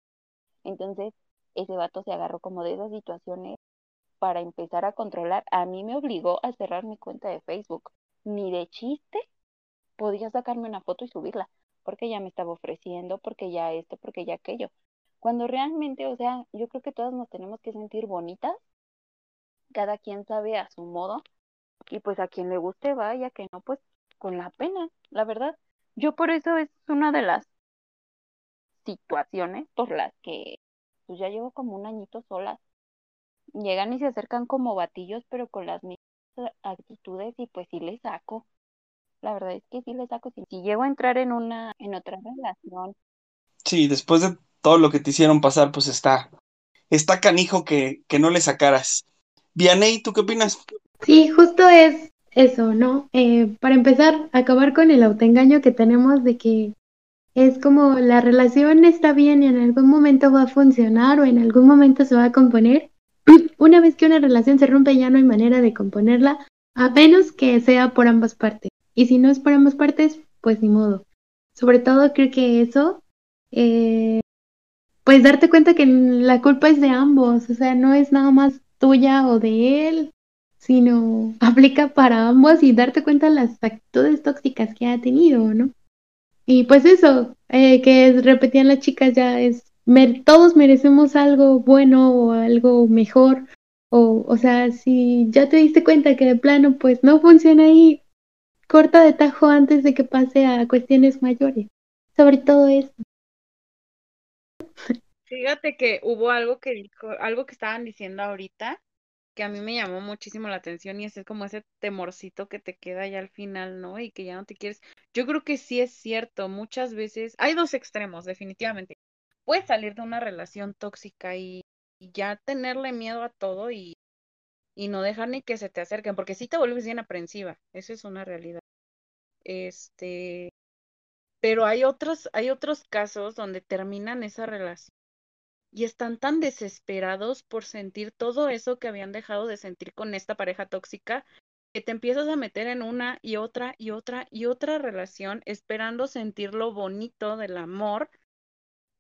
Entonces, ese vato se agarró como de esas situaciones para empezar a controlar. A mí me obligó a cerrar mi cuenta de Facebook. Ni de chiste podía sacarme una foto y subirla, porque ya me estaba ofreciendo, porque ya esto, porque ya aquello. Cuando realmente, o sea, yo creo que todas nos tenemos que sentir bonitas, cada quien sabe a su modo, y pues a quien le guste vaya, que no, pues con la pena, la verdad. Yo por eso es una de las situaciones por las que pues ya llevo como un añito sola llegan y se acercan como batillos, pero con las mismas actitudes y pues sí les saco. La verdad es que sí les saco. Si, llego a entrar en una, en otra relación. Sí, después de todo lo que te hicieron pasar, pues está, está canijo que, que no le sacaras. Vianey, ¿tú qué opinas? Sí, justo es eso, ¿no? Eh, para empezar, acabar con el autoengaño que tenemos de que es como la relación está bien y en algún momento va a funcionar o en algún momento se va a componer una vez que una relación se rompe ya no hay manera de componerla, a menos que sea por ambas partes. Y si no es por ambas partes, pues ni modo. Sobre todo creo que eso, eh, pues darte cuenta que la culpa es de ambos, o sea, no es nada más tuya o de él, sino aplica para ambos y darte cuenta de las actitudes tóxicas que ha tenido, ¿no? Y pues eso, eh, que repetían las chicas ya es todos merecemos algo bueno o algo mejor. O, o sea, si ya te diste cuenta que de plano pues no funciona ahí, corta de tajo antes de que pase a cuestiones mayores. Sobre todo eso. Fíjate que hubo algo que dijo, algo que estaban diciendo ahorita, que a mí me llamó muchísimo la atención y es como ese temorcito que te queda ya al final, ¿no? Y que ya no te quieres. Yo creo que sí es cierto, muchas veces hay dos extremos, definitivamente puedes salir de una relación tóxica y, ya tenerle miedo a todo y, y, no dejar ni que se te acerquen, porque si te vuelves bien aprensiva, esa es una realidad. Este, pero hay otros, hay otros casos donde terminan esa relación y están tan desesperados por sentir todo eso que habían dejado de sentir con esta pareja tóxica que te empiezas a meter en una y otra y otra y otra relación esperando sentir lo bonito del amor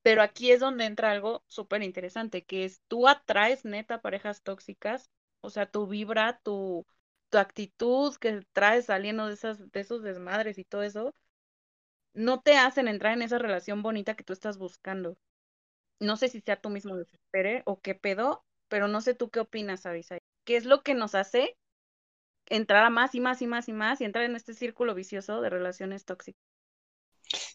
pero aquí es donde entra algo súper interesante, que es tú atraes neta parejas tóxicas, o sea, tu vibra, tu, tu actitud que traes saliendo de, esas, de esos desmadres y todo eso, no te hacen entrar en esa relación bonita que tú estás buscando. No sé si sea tú mismo desespere o qué pedo, pero no sé tú qué opinas, Avisa. ¿Qué es lo que nos hace entrar a más y más y más y más y entrar en este círculo vicioso de relaciones tóxicas?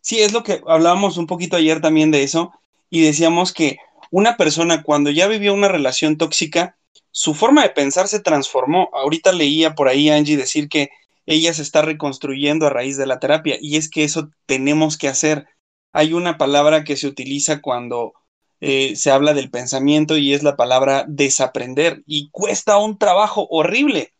Sí, es lo que hablábamos un poquito ayer también de eso y decíamos que una persona cuando ya vivió una relación tóxica, su forma de pensar se transformó. Ahorita leía por ahí Angie decir que ella se está reconstruyendo a raíz de la terapia y es que eso tenemos que hacer. Hay una palabra que se utiliza cuando eh, se habla del pensamiento y es la palabra desaprender y cuesta un trabajo horrible.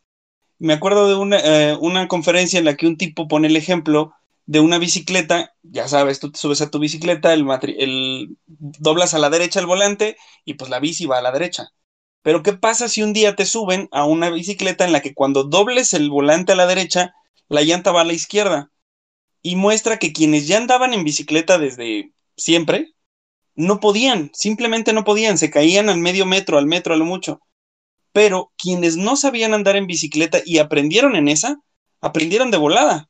Me acuerdo de una, eh, una conferencia en la que un tipo pone el ejemplo de una bicicleta, ya sabes, tú te subes a tu bicicleta, el, el doblas a la derecha el volante y pues la bici va a la derecha. Pero ¿qué pasa si un día te suben a una bicicleta en la que cuando dobles el volante a la derecha, la llanta va a la izquierda? Y muestra que quienes ya andaban en bicicleta desde siempre, no podían, simplemente no podían, se caían al medio metro, al metro a lo mucho. Pero quienes no sabían andar en bicicleta y aprendieron en esa, aprendieron de volada.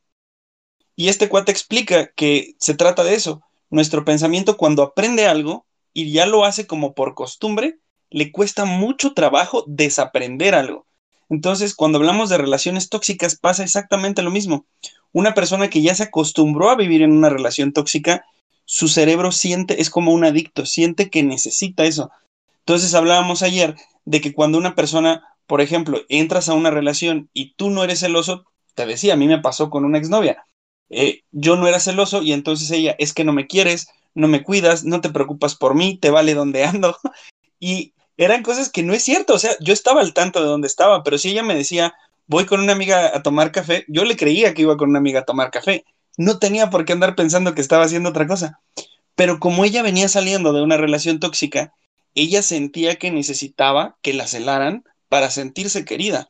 Y este cuate explica que se trata de eso. Nuestro pensamiento cuando aprende algo y ya lo hace como por costumbre, le cuesta mucho trabajo desaprender algo. Entonces, cuando hablamos de relaciones tóxicas pasa exactamente lo mismo. una persona que ya se acostumbró a vivir en una relación tóxica, su cerebro siente, es como un adicto, siente que necesita eso. Entonces hablábamos ayer de que cuando una persona, por ejemplo, entras a una relación y tú no eres celoso, te decía, a mí me pasó con una exnovia. Eh, yo no era celoso y entonces ella, es que no me quieres, no me cuidas, no te preocupas por mí, te vale donde ando. Y eran cosas que no es cierto, o sea, yo estaba al tanto de dónde estaba, pero si ella me decía, voy con una amiga a tomar café, yo le creía que iba con una amiga a tomar café. No tenía por qué andar pensando que estaba haciendo otra cosa. Pero como ella venía saliendo de una relación tóxica, ella sentía que necesitaba que la celaran para sentirse querida.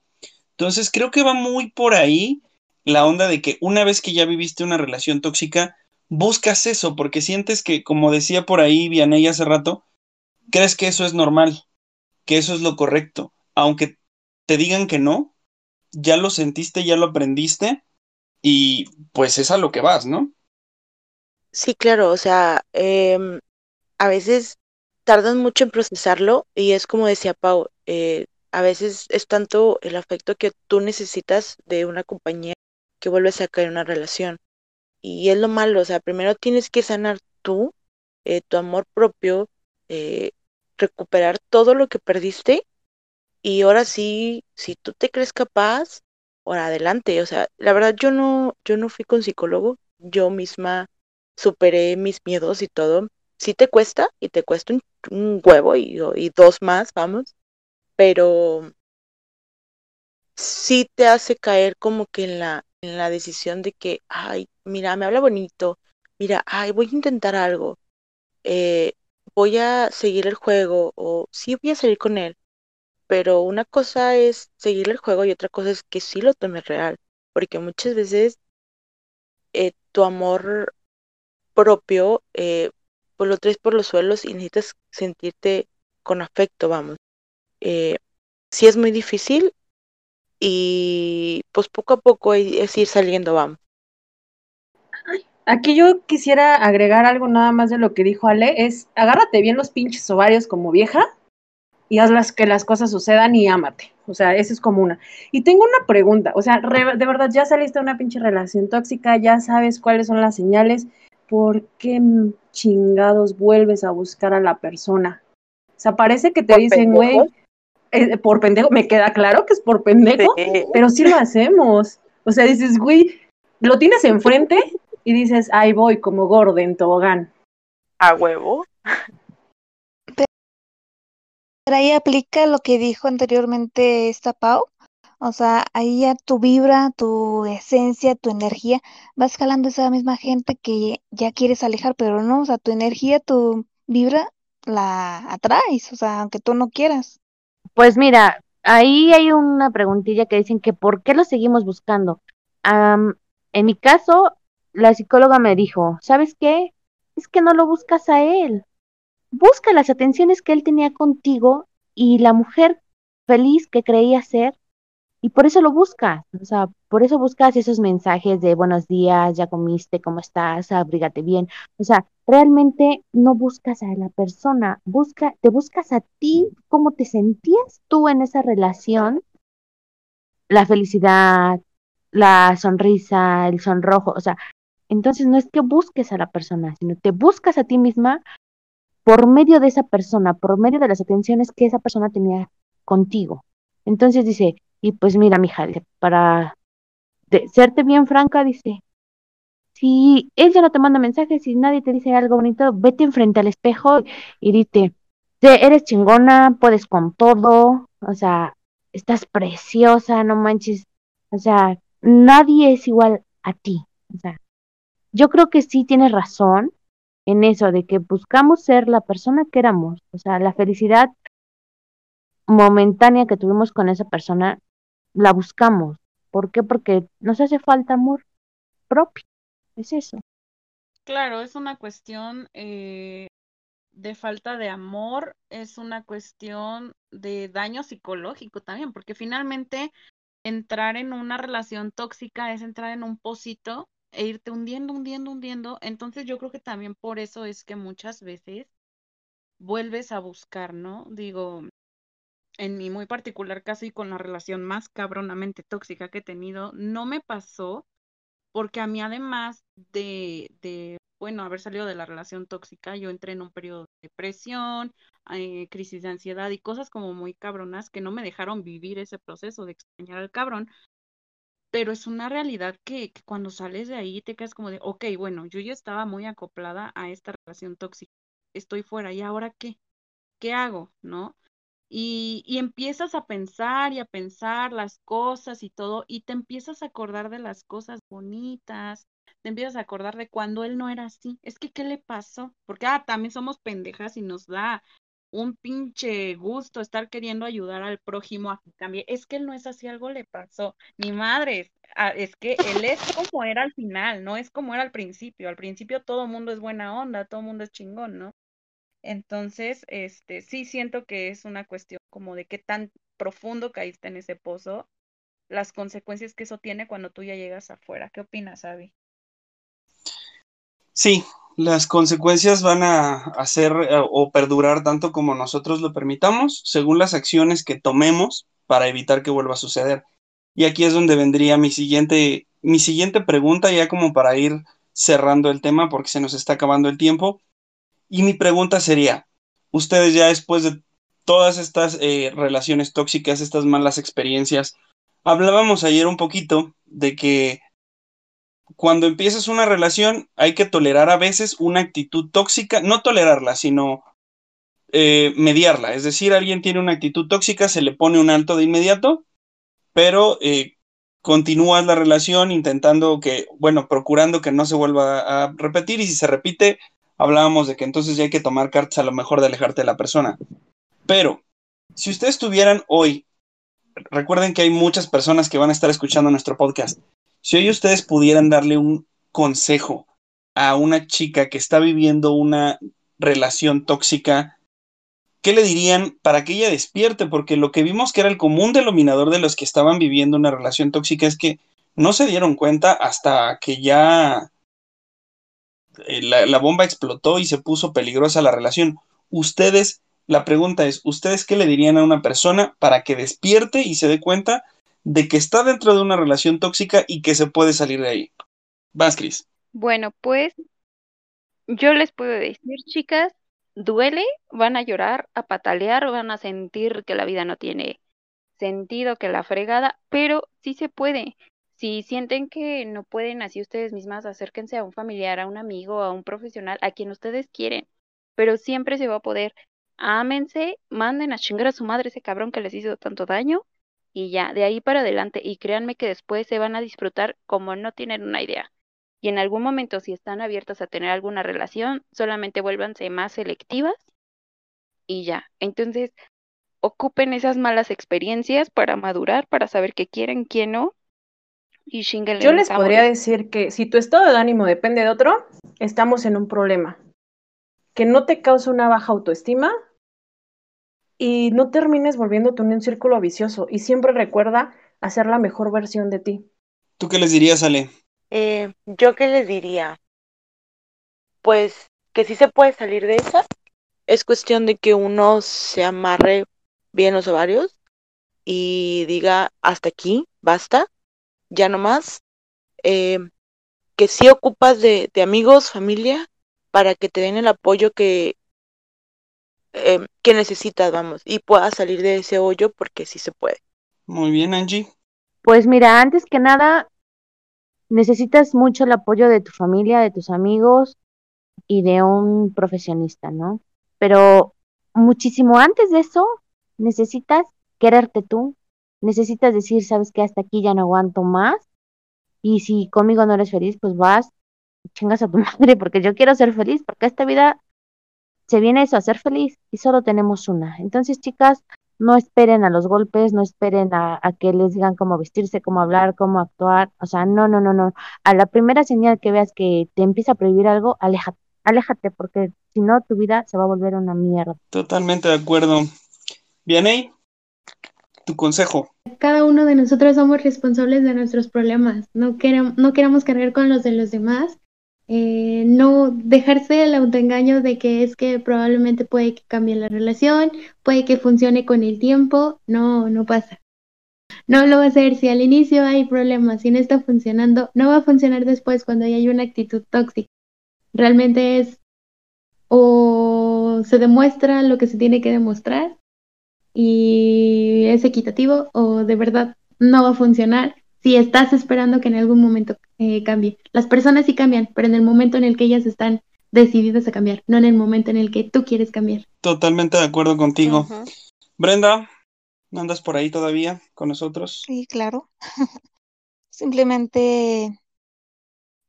Entonces creo que va muy por ahí la onda de que una vez que ya viviste una relación tóxica, buscas eso porque sientes que, como decía por ahí Vianey hace rato, crees que eso es normal, que eso es lo correcto. Aunque te digan que no, ya lo sentiste, ya lo aprendiste y pues es a lo que vas, ¿no? Sí, claro, o sea, em, a veces tardan mucho en procesarlo y es como decía Pau, eh, a veces es tanto el afecto que tú necesitas de una compañía que vuelves a caer en una relación. Y es lo malo, o sea, primero tienes que sanar tú, eh, tu amor propio, eh, recuperar todo lo que perdiste y ahora sí, si tú te crees capaz, adelante. O sea, la verdad yo no, yo no fui con psicólogo, yo misma superé mis miedos y todo. Sí te cuesta y te cuesta un, huevo y, dos más, vamos, pero sí te hace caer como que en la, en la decisión de que, ay, mira, me habla bonito, mira, ay, voy a intentar algo, eh, voy a seguir el juego o sí voy a salir con él, pero una cosa es seguir el juego y otra cosa es que sí lo tomes real, porque muchas veces eh, tu amor propio eh, pues lo traes por los suelos y necesitas sentirte con afecto, vamos. Eh, sí es muy difícil y pues poco a poco es ir saliendo, vamos. Aquí yo quisiera agregar algo nada más de lo que dijo Ale, es agárrate bien los pinches ovarios como vieja y haz las, que las cosas sucedan y ámate. O sea, eso es como una. Y tengo una pregunta, o sea, de verdad, ya saliste de una pinche relación tóxica, ya sabes cuáles son las señales, ¿por qué chingados vuelves a buscar a la persona? O sea, parece que te dicen, güey, eh, por pendejo, me queda claro que es por pendejo, pero sí lo hacemos. O sea, dices, güey, lo tienes enfrente y dices, ahí voy como gordo en tobogán. A huevo. Ahí aplica lo que dijo anteriormente esta Pau. O sea, ahí ya tu vibra, tu esencia, tu energía, vas jalando esa misma gente que ya quieres alejar, pero no, o sea, tu energía, tu vibra, la atraes, o sea, aunque tú no quieras. Pues mira, ahí hay una preguntilla que dicen que ¿por qué lo seguimos buscando? en mi caso, la psicóloga me dijo, ¿sabes qué? Es que no lo buscas a él, busca las atenciones que él tenía contigo y la mujer feliz que creía ser, y por eso lo buscas, o sea, por eso buscas esos mensajes de buenos días, ya comiste, cómo estás, abrígate bien, o sea, realmente no buscas a la persona, busca, te buscas a ti, cómo te sentías tú en esa relación, la felicidad, la sonrisa, el sonrojo, o sea, entonces no es que busques a la persona, sino te buscas a ti misma por medio de esa persona, por medio de las atenciones que esa persona tenía contigo. Entonces dice, y pues mira, mija, para serte bien franca, dice, si ella no te manda mensajes, si nadie te dice algo bonito, vete enfrente al espejo y dite, eres chingona, puedes con todo, o sea, estás preciosa, no manches, o sea, nadie es igual a ti, o sea, yo creo que sí tienes razón, en eso, de que buscamos ser la persona que éramos, o sea, la felicidad momentánea que tuvimos con esa persona, la buscamos. ¿Por qué? Porque nos hace falta amor propio. Es eso. Claro, es una cuestión eh, de falta de amor, es una cuestión de daño psicológico también, porque finalmente entrar en una relación tóxica es entrar en un pocito e irte hundiendo, hundiendo, hundiendo. Entonces yo creo que también por eso es que muchas veces vuelves a buscar, ¿no? Digo, en mi muy particular caso y con la relación más cabronamente tóxica que he tenido, no me pasó porque a mí además de, de, bueno, haber salido de la relación tóxica, yo entré en un periodo de depresión, eh, crisis de ansiedad y cosas como muy cabronas que no me dejaron vivir ese proceso de extrañar al cabrón. Pero es una realidad que, cuando sales de ahí te quedas como de, ok, bueno, yo ya estaba muy acoplada a esta relación tóxica, estoy fuera, ¿y ahora qué? ¿Qué hago? ¿No? Y, y, empiezas a pensar y a pensar las cosas y todo, y te empiezas a acordar de las cosas bonitas, te empiezas a acordar de cuando él no era así. Es que, ¿qué le pasó? Porque, ah, también somos pendejas y nos da un pinche gusto estar queriendo ayudar al prójimo a que cambie. Es que él no es así, algo le pasó. Ni madre, ah, es que él es como era al final, no es como era al principio. Al principio todo mundo es buena onda, todo mundo es chingón, ¿no? Entonces, este, sí siento que es una cuestión como de qué tan profundo caíste en ese pozo, las consecuencias que eso tiene cuando tú ya llegas afuera. ¿Qué opinas, Avi? Sí, las consecuencias van a hacer eh, o perdurar tanto como nosotros lo permitamos, según las acciones que tomemos para evitar que vuelva a suceder. Y aquí es donde vendría mi siguiente, mi siguiente pregunta, ya como para ir cerrando el tema, porque se nos está acabando el tiempo. Y mi pregunta sería, ustedes ya después de todas estas eh, relaciones tóxicas, estas malas experiencias, hablábamos ayer un poquito de que cuando empiezas una relación hay que tolerar a veces una actitud tóxica, no tolerarla, sino eh, mediarla. Es decir, alguien tiene una actitud tóxica, se le pone un alto de inmediato, pero eh, continúas la relación intentando que, bueno, procurando que no se vuelva a repetir y si se repite, hablábamos de que entonces ya hay que tomar cartas a lo mejor de alejarte de la persona. Pero, si ustedes tuvieran hoy, recuerden que hay muchas personas que van a estar escuchando nuestro podcast, si hoy ustedes pudieran darle un consejo a una chica que está viviendo una relación tóxica, ¿qué le dirían para que ella despierte? Porque lo que vimos que era el común denominador de los que estaban viviendo una relación tóxica es que no se dieron cuenta hasta que ya eh, la, bomba explotó y se puso peligrosa la relación. Ustedes, la pregunta es, ¿ustedes qué le dirían a una persona para que despierte y se dé cuenta de que está dentro de una relación tóxica y que se puede salir de ahí? Vas, Cris. Bueno, pues yo les puedo decir, chicas, duele, van a llorar, a patalear, van a sentir que la vida no tiene sentido, que la fregada, pero sí se puede. Si sienten que no pueden así ustedes mismas, acérquense a un familiar, a un amigo, a un profesional, a quien ustedes quieren, pero siempre se va a poder. Ámense, manden a chingar a su madre ese cabrón que les hizo tanto daño y ya, de ahí para adelante. Y créanme que después se van a disfrutar como no tienen una idea. Y en algún momento, si están abiertas a tener alguna relación, solamente vuélvanse más selectivas y ya. Entonces, ocupen esas malas experiencias para madurar, para saber qué quieren, qué no, yo les podría decir que si tu estado de ánimo depende de otro, estamos en un problema. Que no te cause una baja autoestima y no termines volviéndote en un círculo vicioso. Y siempre recuerda hacer la mejor versión de ti. ¿Tú qué les dirías, Ale? Eh, yo qué les diría. Pues que sí se puede salir de esa. Es cuestión de que uno se amarre bien los ovarios y diga hasta aquí, basta ya no más, eh, que sí ocupas de, amigos, familia, para que te den el apoyo que, eh, que necesitas, vamos, y puedas salir de ese hoyo porque sí se puede. Muy bien, Angie. Pues mira, antes que nada, necesitas mucho el apoyo de tu familia, de tus amigos y de un profesionista, ¿no? Pero muchísimo antes de eso, necesitas quererte tú, necesitas decir, sabes que hasta aquí ya no aguanto más. Y si conmigo no eres feliz, pues vas, chingas a tu madre, porque yo quiero ser feliz, porque esta vida se viene eso, a ser feliz, y solo tenemos una. Entonces, chicas, no esperen a los golpes, no esperen a, que les digan cómo vestirse, cómo hablar, cómo actuar. O sea, no, no, no, no. A la primera señal que veas que te empieza a prohibir algo, aléjate, aléjate, porque si no, tu vida se va a volver una mierda. Totalmente de acuerdo. Bien, tu consejo. Cada uno de nosotros somos responsables de nuestros problemas. No queremos, no queramos cargar con los de los demás. Eh, no dejarse el autoengaño de que es que probablemente puede que cambie la relación, puede que funcione con el tiempo. No, no pasa. no lo va a hacer. Si al inicio hay problemas, si no está funcionando, no va a funcionar después cuando hay una actitud tóxica. Realmente es o se demuestra lo que se tiene que demostrar y es equitativo o de verdad no va a funcionar si estás esperando que en algún momento eh, cambie. Las personas sí cambian, pero en el momento en el que ellas están decididas a cambiar, no en el momento en el que tú quieres cambiar. Totalmente de acuerdo contigo. Brenda, ¿andas por ahí todavía con nosotros? Sí, claro. Simplemente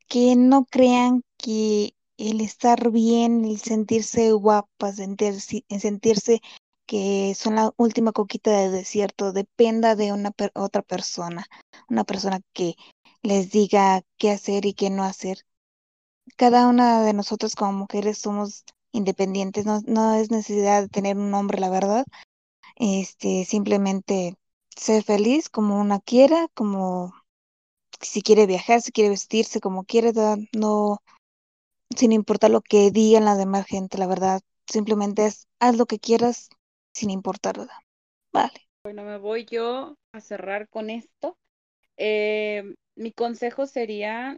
que no crean que el estar bien, el sentirse guapa, sentirse, sentirse que son la última coquita del desierto, dependa de una otra persona, una persona que les diga qué hacer y qué no hacer. Cada una de nosotros como mujeres somos independientes, no, no es necesidad de tener un hombre, la verdad. Este, simplemente ser feliz como una quiera, como si quiere viajar, si quiere vestirse como quiere, no, sin importar lo que digan la demás gente, la verdad. Simplemente es haz lo que quieras sin importar, ¿verdad? Vale. Bueno, me voy yo a cerrar con esto. Eh, mi consejo sería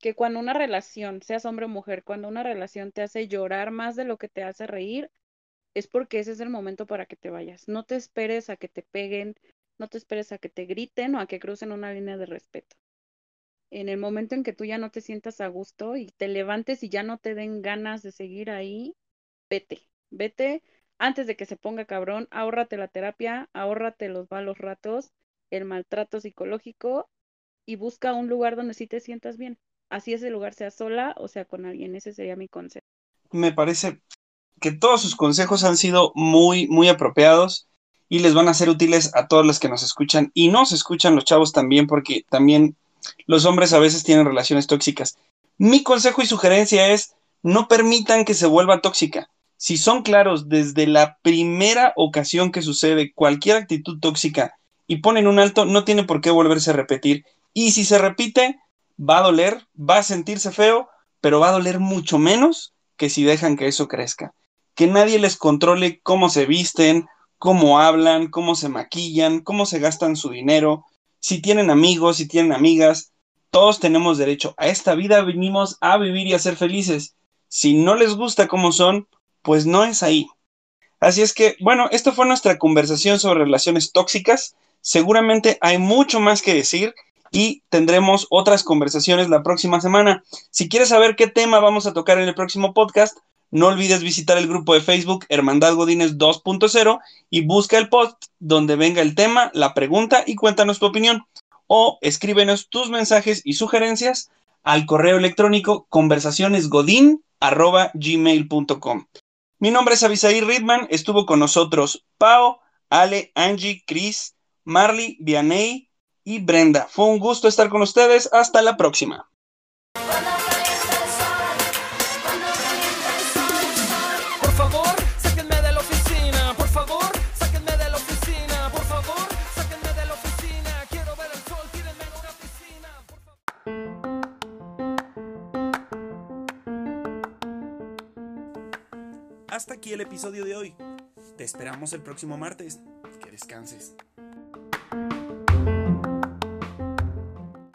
que cuando una relación, seas hombre o mujer, cuando una relación te hace llorar más de lo que te hace reír, es porque ese es el momento para que te vayas. No te esperes a que te peguen, no te esperes a que te griten o a que crucen una línea de respeto. En el momento en que tú ya no te sientas a gusto y te levantes y ya no te den ganas de seguir ahí, vete, vete antes de que se ponga cabrón, ahórrate la terapia, ahórrate los malos ratos, el maltrato psicológico y busca un lugar donde sí te sientas bien. Así ese lugar sea sola o sea con alguien. Ese sería mi consejo. Me parece que todos sus consejos han sido muy, muy apropiados y les van a ser útiles a todos los que nos escuchan y nos escuchan los chavos también porque también los hombres a veces tienen relaciones tóxicas. Mi consejo y sugerencia es no permitan que se vuelva tóxica. Si son claros desde la primera ocasión que sucede cualquier actitud tóxica y ponen un alto, no tiene por qué volverse a repetir. Y si se repite, va a doler, va a sentirse feo, pero va a doler mucho menos que si dejan que eso crezca. Que nadie les controle cómo se visten, cómo hablan, cómo se maquillan, cómo se gastan su dinero, si tienen amigos, si tienen amigas. Todos tenemos derecho a esta vida, venimos a vivir y a ser felices. Si no les gusta cómo son, pues no es ahí. Así es que, bueno, esto fue nuestra conversación sobre relaciones tóxicas. Seguramente hay mucho más que decir y tendremos otras conversaciones la próxima semana. Si quieres saber qué tema vamos a tocar en el próximo podcast, no olvides visitar el grupo de Facebook Hermandad Godines 2.0 y busca el post donde venga el tema, la pregunta y cuéntanos tu opinión. O escríbenos tus mensajes y sugerencias al correo electrónico conversacionesgodin.gmail.com. Mi nombre es Avisaí Ridman, estuvo con nosotros Pau, Ale, Angie, Chris, Marley, Vianey, y Brenda. Fue un gusto estar con ustedes. Hasta la próxima. Hasta aquí el episodio de hoy. Te esperamos el próximo martes. Que descanses.